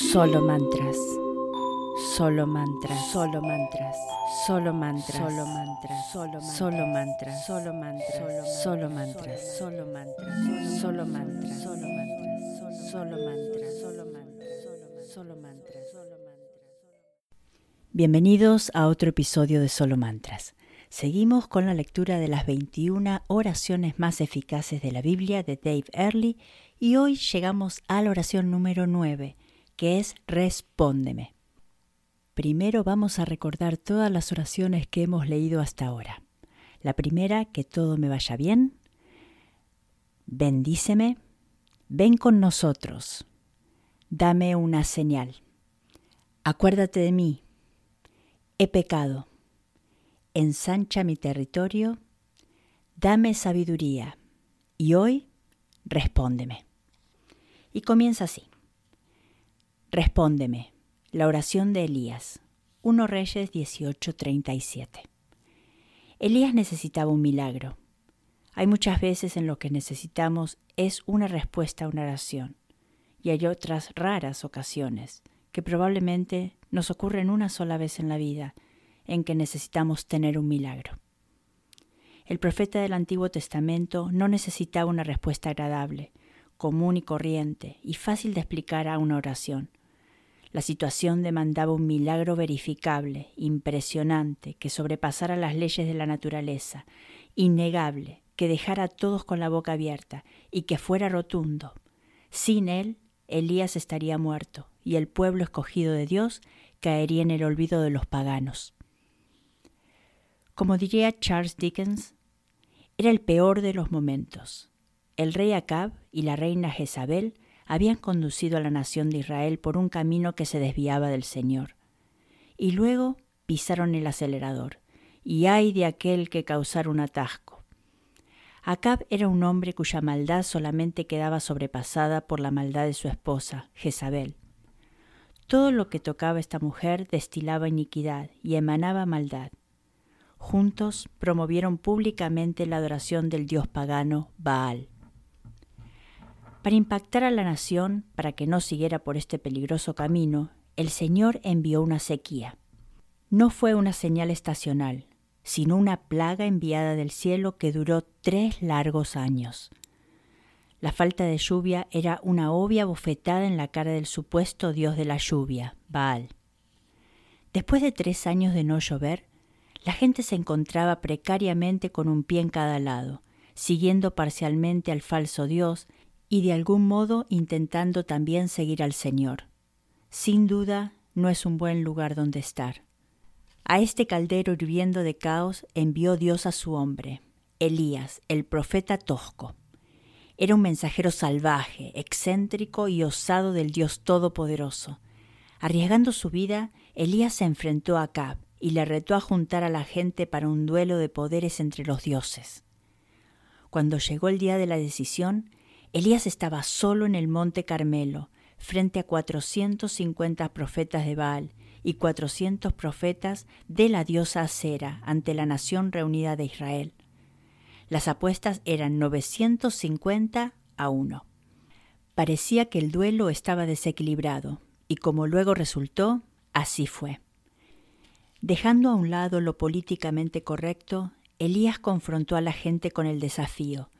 Solo mantras. Solo mantras. Solo mantras. Solo mantras. Solo mantras. Solo solo mantras. Solo mantras. Solo mantras. Solo mantras. Solo mantras. Solo mantras. Solo mantras. Solo mantras. Solo mantras. Bienvenidos a otro episodio de Solo Mantras. Seguimos con la lectura de las 21 oraciones más eficaces de la Biblia de Dave Early y hoy llegamos a la oración número 9, que es Respóndeme. Primero vamos a recordar todas las oraciones que hemos leído hasta ahora. La primera, que todo me vaya bien. Bendíceme. Ven con nosotros. Dame una señal. Acuérdate de mí. He pecado. Ensancha mi territorio. Dame sabiduría. Y hoy, respóndeme. Y comienza así. Respóndeme. La oración de Elías. 1 Reyes 18:37. Elías necesitaba un milagro. Hay muchas veces en lo que necesitamos es una respuesta a una oración, y hay otras raras ocasiones que probablemente nos ocurren una sola vez en la vida en que necesitamos tener un milagro. El profeta del Antiguo Testamento no necesitaba una respuesta agradable, común y corriente y fácil de explicar a una oración la situación demandaba un milagro verificable, impresionante, que sobrepasara las leyes de la naturaleza, innegable, que dejara a todos con la boca abierta y que fuera rotundo. Sin él, Elías estaría muerto y el pueblo escogido de Dios caería en el olvido de los paganos. Como diría Charles Dickens, era el peor de los momentos. El rey Acab y la reina Jezabel habían conducido a la nación de Israel por un camino que se desviaba del Señor. Y luego pisaron el acelerador, y ay de aquel que causara un atasco. Acab era un hombre cuya maldad solamente quedaba sobrepasada por la maldad de su esposa, Jezabel. Todo lo que tocaba esta mujer destilaba iniquidad y emanaba maldad. Juntos promovieron públicamente la adoración del dios pagano Baal. Para impactar a la nación, para que no siguiera por este peligroso camino, el Señor envió una sequía. No fue una señal estacional, sino una plaga enviada del cielo que duró tres largos años. La falta de lluvia era una obvia bofetada en la cara del supuesto dios de la lluvia, Baal. Después de tres años de no llover, la gente se encontraba precariamente con un pie en cada lado, siguiendo parcialmente al falso dios y de algún modo intentando también seguir al Señor. Sin duda, no es un buen lugar donde estar. A este caldero hirviendo de caos envió Dios a su hombre, Elías, el profeta tosco. Era un mensajero salvaje, excéntrico y osado del Dios Todopoderoso. Arriesgando su vida, Elías se enfrentó a Acab y le retó a juntar a la gente para un duelo de poderes entre los dioses. Cuando llegó el día de la decisión, Elías estaba solo en el monte Carmelo, frente a 450 profetas de Baal y 400 profetas de la diosa Acera ante la nación reunida de Israel. Las apuestas eran 950 a 1. Parecía que el duelo estaba desequilibrado, y como luego resultó, así fue. Dejando a un lado lo políticamente correcto, Elías confrontó a la gente con el desafío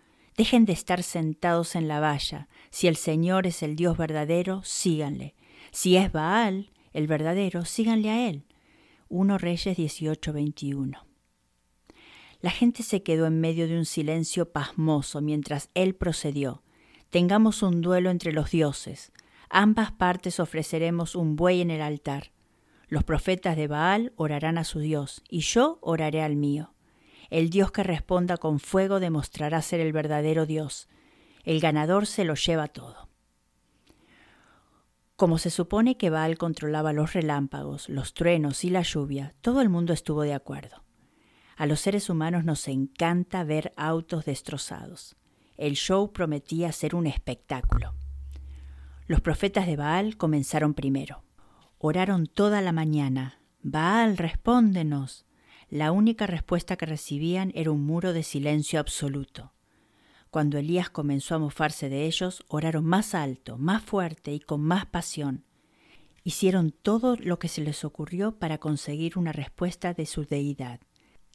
Dejen de estar sentados en la valla. Si el Señor es el Dios verdadero, síganle. Si es Baal, el verdadero, síganle a él. 1 Reyes 18:21. La gente se quedó en medio de un silencio pasmoso mientras él procedió. Tengamos un duelo entre los dioses. Ambas partes ofreceremos un buey en el altar. Los profetas de Baal orarán a su Dios, y yo oraré al mío. El Dios que responda con fuego demostrará ser el verdadero Dios. El ganador se lo lleva todo. Como se supone que Baal controlaba los relámpagos, los truenos y la lluvia, todo el mundo estuvo de acuerdo. A los seres humanos nos encanta ver autos destrozados. El show prometía ser un espectáculo. Los profetas de Baal comenzaron primero. Oraron toda la mañana. Baal, respóndenos. La única respuesta que recibían era un muro de silencio absoluto. Cuando Elías comenzó a mofarse de ellos, oraron más alto, más fuerte y con más pasión. hicieron todo lo que se les ocurrió para conseguir una respuesta de su deidad.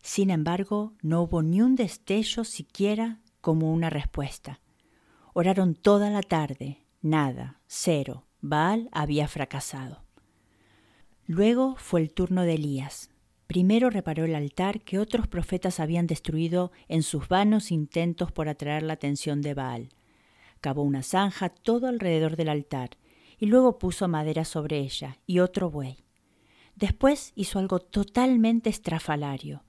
Sin embargo, no hubo ni un destello siquiera como una respuesta. Oraron toda la tarde, nada, cero. Baal había fracasado. Luego fue el turno de Elías. Primero reparó el altar que otros profetas habían destruido en sus vanos intentos por atraer la atención de Baal. Cavó una zanja todo alrededor del altar y luego puso madera sobre ella y otro buey. Después hizo algo totalmente estrafalario.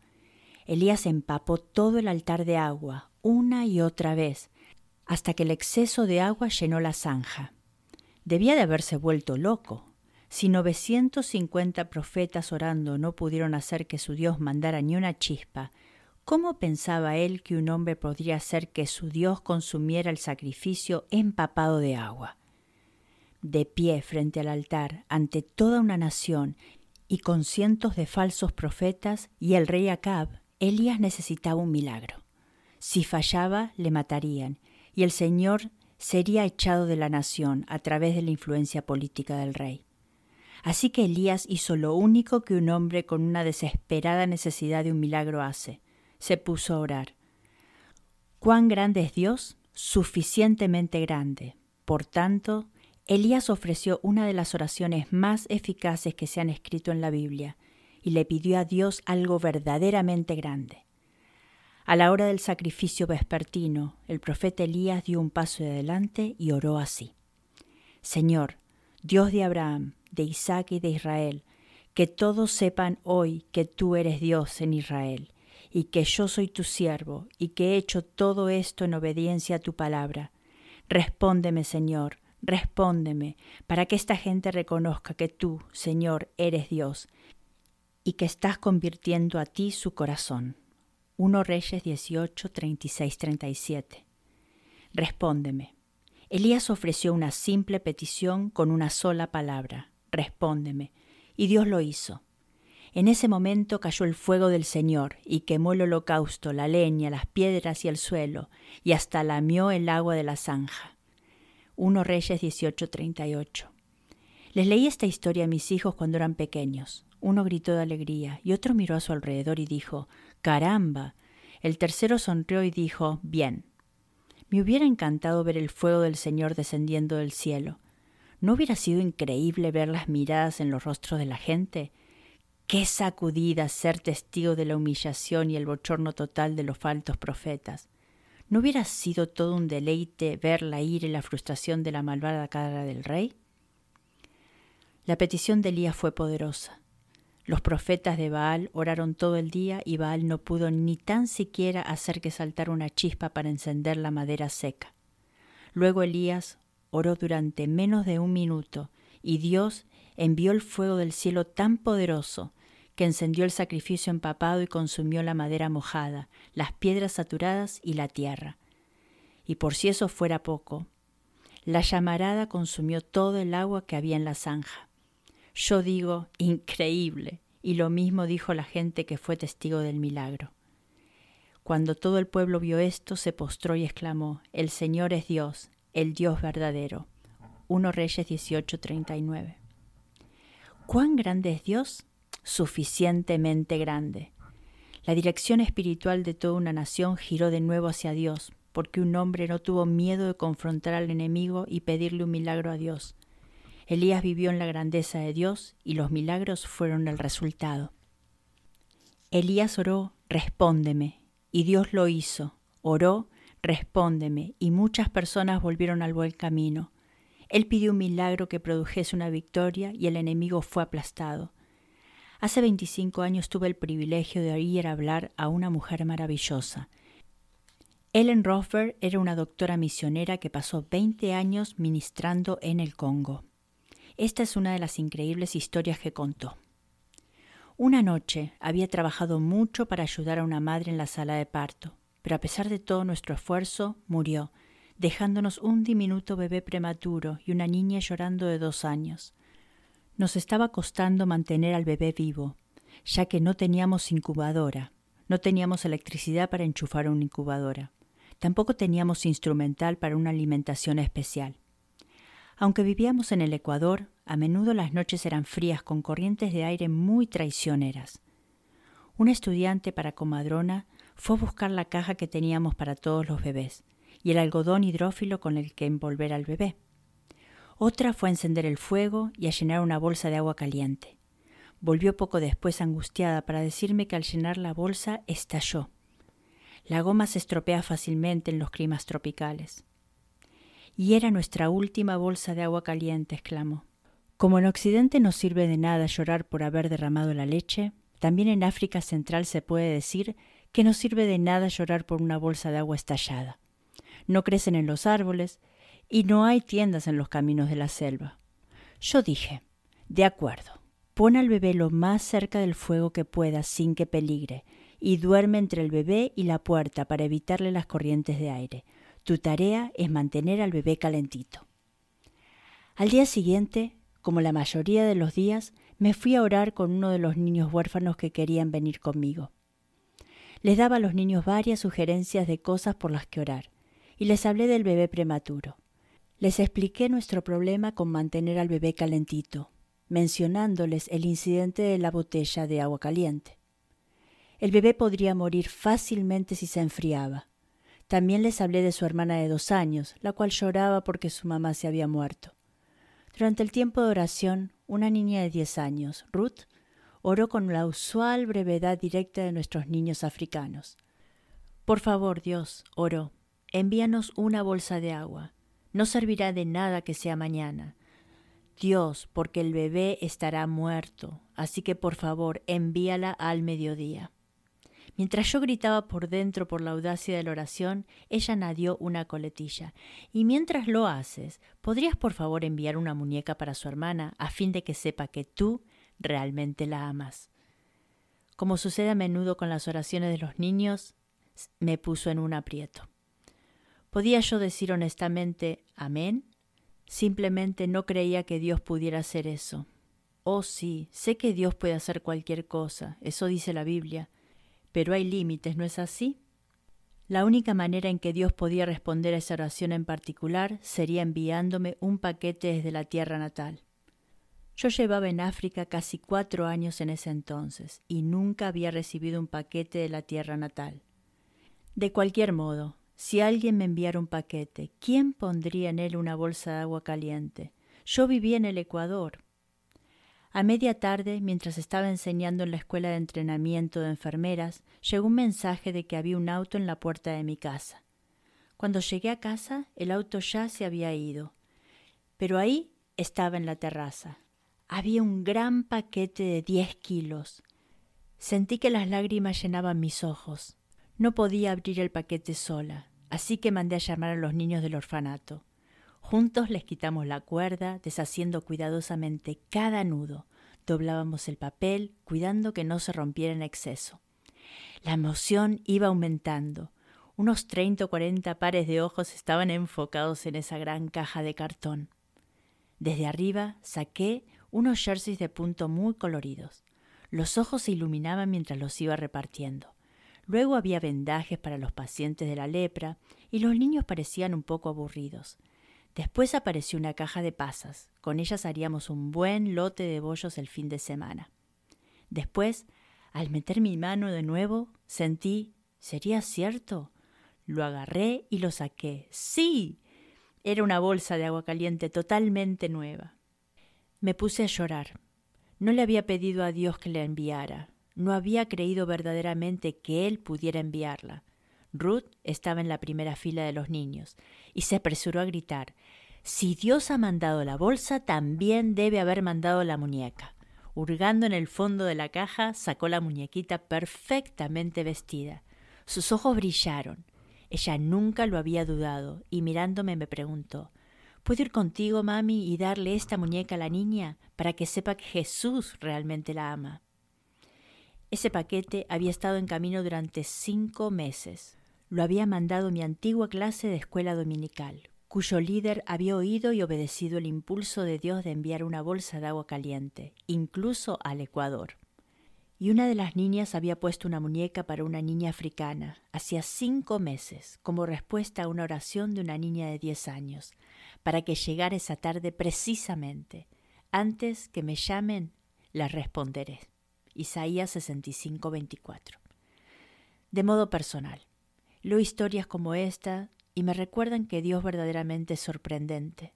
Elías empapó todo el altar de agua, una y otra vez, hasta que el exceso de agua llenó la zanja. Debía de haberse vuelto loco. Si 950 profetas orando no pudieron hacer que su Dios mandara ni una chispa, ¿cómo pensaba él que un hombre podría hacer que su Dios consumiera el sacrificio empapado de agua? de pie frente al altar ante toda una nación y con cientos de falsos profetas y el rey Acab, Elías necesitaba un milagro. Si fallaba, le matarían, y el Señor sería echado de la nación a través de la influencia política del rey. Así que Elías hizo lo único que un hombre con una desesperada necesidad de un milagro hace. Se puso a orar. ¿Cuán grande es Dios? Suficientemente grande. Por tanto, Elías ofreció una de las oraciones más eficaces que se han escrito en la Biblia y le pidió a Dios algo verdaderamente grande. A la hora del sacrificio vespertino, el profeta Elías dio un paso adelante y oró así. Señor, Dios de Abraham, de Isaac y de Israel, que todos sepan hoy que tú eres Dios en Israel, y que yo soy tu siervo, y que he hecho todo esto en obediencia a tu palabra. Respóndeme, Señor, Respóndeme, para que esta gente reconozca que tú, Señor, eres Dios, y que estás convirtiendo a ti su corazón. 1 Reyes 18, 36, 37. Respóndeme. Elías ofreció una simple petición con una sola palabra, respóndeme, y Dios lo hizo. En ese momento cayó el fuego del Señor y quemó el holocausto, la leña, las piedras y el suelo, y hasta lamió el agua de la zanja. 1 Reyes 18:38. Les leí esta historia a mis hijos cuando eran pequeños. Uno gritó de alegría y otro miró a su alrededor y dijo, ¡Caramba! El tercero sonrió y dijo, Bien. Me hubiera encantado ver el fuego del Señor descendiendo del cielo. ¿No hubiera sido increíble ver las miradas en los rostros de la gente? Qué sacudida ser testigo de la humillación y el bochorno total de los faltos profetas. ¿No hubiera sido todo un deleite ver la ira y la frustración de la malvada cara del rey? La petición de Elías fue poderosa. Los profetas de Baal oraron todo el día y Baal no pudo ni tan siquiera hacer que saltara una chispa para encender la madera seca. Luego Elías oró durante menos de un minuto y Dios envió el fuego del cielo tan poderoso que encendió el sacrificio empapado y consumió la madera mojada, las piedras saturadas y la tierra. Y por si eso fuera poco, la llamarada consumió todo el agua que había en la zanja. Yo digo, increíble, y lo mismo dijo la gente que fue testigo del milagro. Cuando todo el pueblo vio esto, se postró y exclamó, El Señor es Dios, el Dios verdadero. 1 Reyes 18:39. ¿Cuán grande es Dios? suficientemente grande. La dirección espiritual de toda una nación giró de nuevo hacia Dios, porque un hombre no tuvo miedo de confrontar al enemigo y pedirle un milagro a Dios. Elías vivió en la grandeza de Dios y los milagros fueron el resultado. Elías oró, respóndeme, y Dios lo hizo. Oró, respóndeme, y muchas personas volvieron al buen camino. Él pidió un milagro que produjese una victoria y el enemigo fue aplastado. Hace 25 años tuve el privilegio de oír hablar a una mujer maravillosa. Ellen Rothberg era una doctora misionera que pasó 20 años ministrando en el Congo. Esta es una de las increíbles historias que contó. Una noche había trabajado mucho para ayudar a una madre en la sala de parto, pero a pesar de todo nuestro esfuerzo, murió, dejándonos un diminuto bebé prematuro y una niña llorando de dos años. Nos estaba costando mantener al bebé vivo, ya que no teníamos incubadora, no teníamos electricidad para enchufar una incubadora, tampoco teníamos instrumental para una alimentación especial. Aunque vivíamos en el Ecuador, a menudo las noches eran frías con corrientes de aire muy traicioneras. Un estudiante para comadrona fue a buscar la caja que teníamos para todos los bebés y el algodón hidrófilo con el que envolver al bebé. Otra fue a encender el fuego y a llenar una bolsa de agua caliente. Volvió poco después angustiada para decirme que al llenar la bolsa estalló. La goma se estropea fácilmente en los climas tropicales. Y era nuestra última bolsa de agua caliente, exclamó. Como en Occidente no sirve de nada llorar por haber derramado la leche, también en África Central se puede decir que no sirve de nada llorar por una bolsa de agua estallada. No crecen en los árboles y no hay tiendas en los caminos de la selva. Yo dije, de acuerdo, pon al bebé lo más cerca del fuego que puedas sin que peligre, y duerme entre el bebé y la puerta para evitarle las corrientes de aire. Tu tarea es mantener al bebé calentito. Al día siguiente, como la mayoría de los días, me fui a orar con uno de los niños huérfanos que querían venir conmigo. Les daba a los niños varias sugerencias de cosas por las que orar, y les hablé del bebé prematuro. Les expliqué nuestro problema con mantener al bebé calentito, mencionándoles el incidente de la botella de agua caliente. El bebé podría morir fácilmente si se enfriaba, también les hablé de su hermana de dos años, la cual lloraba porque su mamá se había muerto. Durante el tiempo de oración, una niña de diez años, Ruth, oró con la usual brevedad directa de nuestros niños africanos. Por favor, Dios, oró, envíanos una bolsa de agua. No servirá de nada que sea mañana. Dios, porque el bebé estará muerto, así que por favor envíala al mediodía. Mientras yo gritaba por dentro por la audacia de la oración, ella añadió una coletilla. Y mientras lo haces, ¿podrías por favor enviar una muñeca para su hermana a fin de que sepa que tú realmente la amas? Como sucede a menudo con las oraciones de los niños, me puso en un aprieto. ¿Podía yo decir honestamente amén? Simplemente no creía que Dios pudiera hacer eso. Oh sí, sé que Dios puede hacer cualquier cosa, eso dice la Biblia, pero hay límites, ¿no es así? La única manera en que Dios podía responder a esa oración en particular sería enviándome un paquete desde la tierra natal. Yo llevaba en África casi cuatro años en ese entonces y nunca había recibido un paquete de la tierra natal. De cualquier modo, si alguien me enviara un paquete, ¿quién pondría en él una bolsa de agua caliente? Yo vivía en el Ecuador. A media tarde, mientras estaba enseñando en la escuela de entrenamiento de enfermeras, llegó un mensaje de que había un auto en la puerta de mi casa. Cuando llegué a casa, el auto ya se había ido, pero ahí estaba en la terraza. Había un gran paquete de diez kilos. Sentí que las lágrimas llenaban mis ojos. No podía abrir el paquete sola, así que mandé a llamar a los niños del orfanato. Juntos les quitamos la cuerda, deshaciendo cuidadosamente cada nudo. Doblábamos el papel, cuidando que no se rompiera en exceso. La emoción iba aumentando. Unos treinta o cuarenta pares de ojos estaban enfocados en esa gran caja de cartón. Desde arriba saqué unos jerseys de punto muy coloridos. Los ojos se iluminaban mientras los iba repartiendo. Luego había vendajes para los pacientes de la lepra y los niños parecían un poco aburridos. Después apareció una caja de pasas. Con ellas haríamos un buen lote de bollos el fin de semana. Después, al meter mi mano de nuevo, sentí ¿sería cierto? Lo agarré y lo saqué. ¡Sí! Era una bolsa de agua caliente totalmente nueva. Me puse a llorar. No le había pedido a Dios que la enviara. No había creído verdaderamente que Él pudiera enviarla. Ruth estaba en la primera fila de los niños y se apresuró a gritar Si Dios ha mandado la bolsa, también debe haber mandado la muñeca. Hurgando en el fondo de la caja, sacó la muñequita perfectamente vestida. Sus ojos brillaron. Ella nunca lo había dudado y mirándome me preguntó ¿Puedo ir contigo, mami, y darle esta muñeca a la niña para que sepa que Jesús realmente la ama? Ese paquete había estado en camino durante cinco meses. Lo había mandado mi antigua clase de escuela dominical, cuyo líder había oído y obedecido el impulso de Dios de enviar una bolsa de agua caliente, incluso al Ecuador. Y una de las niñas había puesto una muñeca para una niña africana, hacía cinco meses, como respuesta a una oración de una niña de diez años, para que llegara esa tarde precisamente. Antes que me llamen, les responderé. Isaías 65, 24. De modo personal, leo historias como esta y me recuerdan que Dios verdaderamente es sorprendente.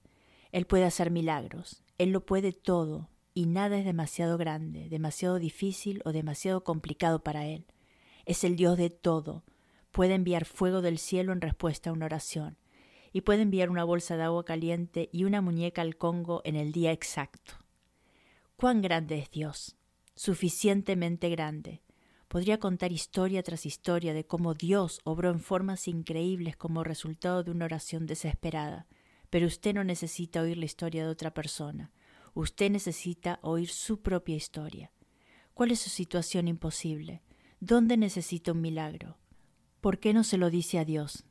Él puede hacer milagros, Él lo puede todo, y nada es demasiado grande, demasiado difícil o demasiado complicado para Él. Es el Dios de todo. Puede enviar fuego del cielo en respuesta a una oración, y puede enviar una bolsa de agua caliente y una muñeca al Congo en el día exacto. ¿Cuán grande es Dios? Suficientemente grande. Podría contar historia tras historia de cómo Dios obró en formas increíbles como resultado de una oración desesperada, pero usted no necesita oír la historia de otra persona. Usted necesita oír su propia historia. ¿Cuál es su situación imposible? ¿Dónde necesita un milagro? ¿Por qué no se lo dice a Dios?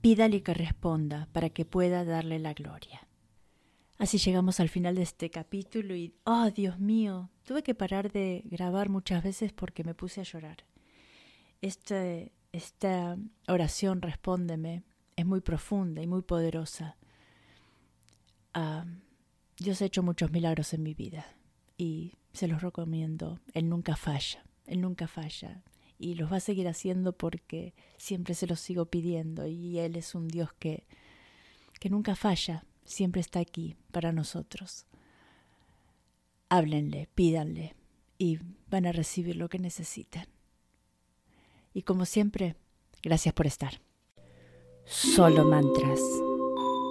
Pídale que responda para que pueda darle la gloria. Así llegamos al final de este capítulo y, oh Dios mío, tuve que parar de grabar muchas veces porque me puse a llorar. Este, esta oración, respóndeme, es muy profunda y muy poderosa. Ah, Dios ha hecho muchos milagros en mi vida y se los recomiendo. Él nunca falla, Él nunca falla. Y los va a seguir haciendo porque siempre se los sigo pidiendo y Él es un Dios que, que nunca falla, siempre está aquí para nosotros. Háblenle, pídanle y van a recibir lo que necesitan. Y como siempre, gracias por estar. Solo mantras.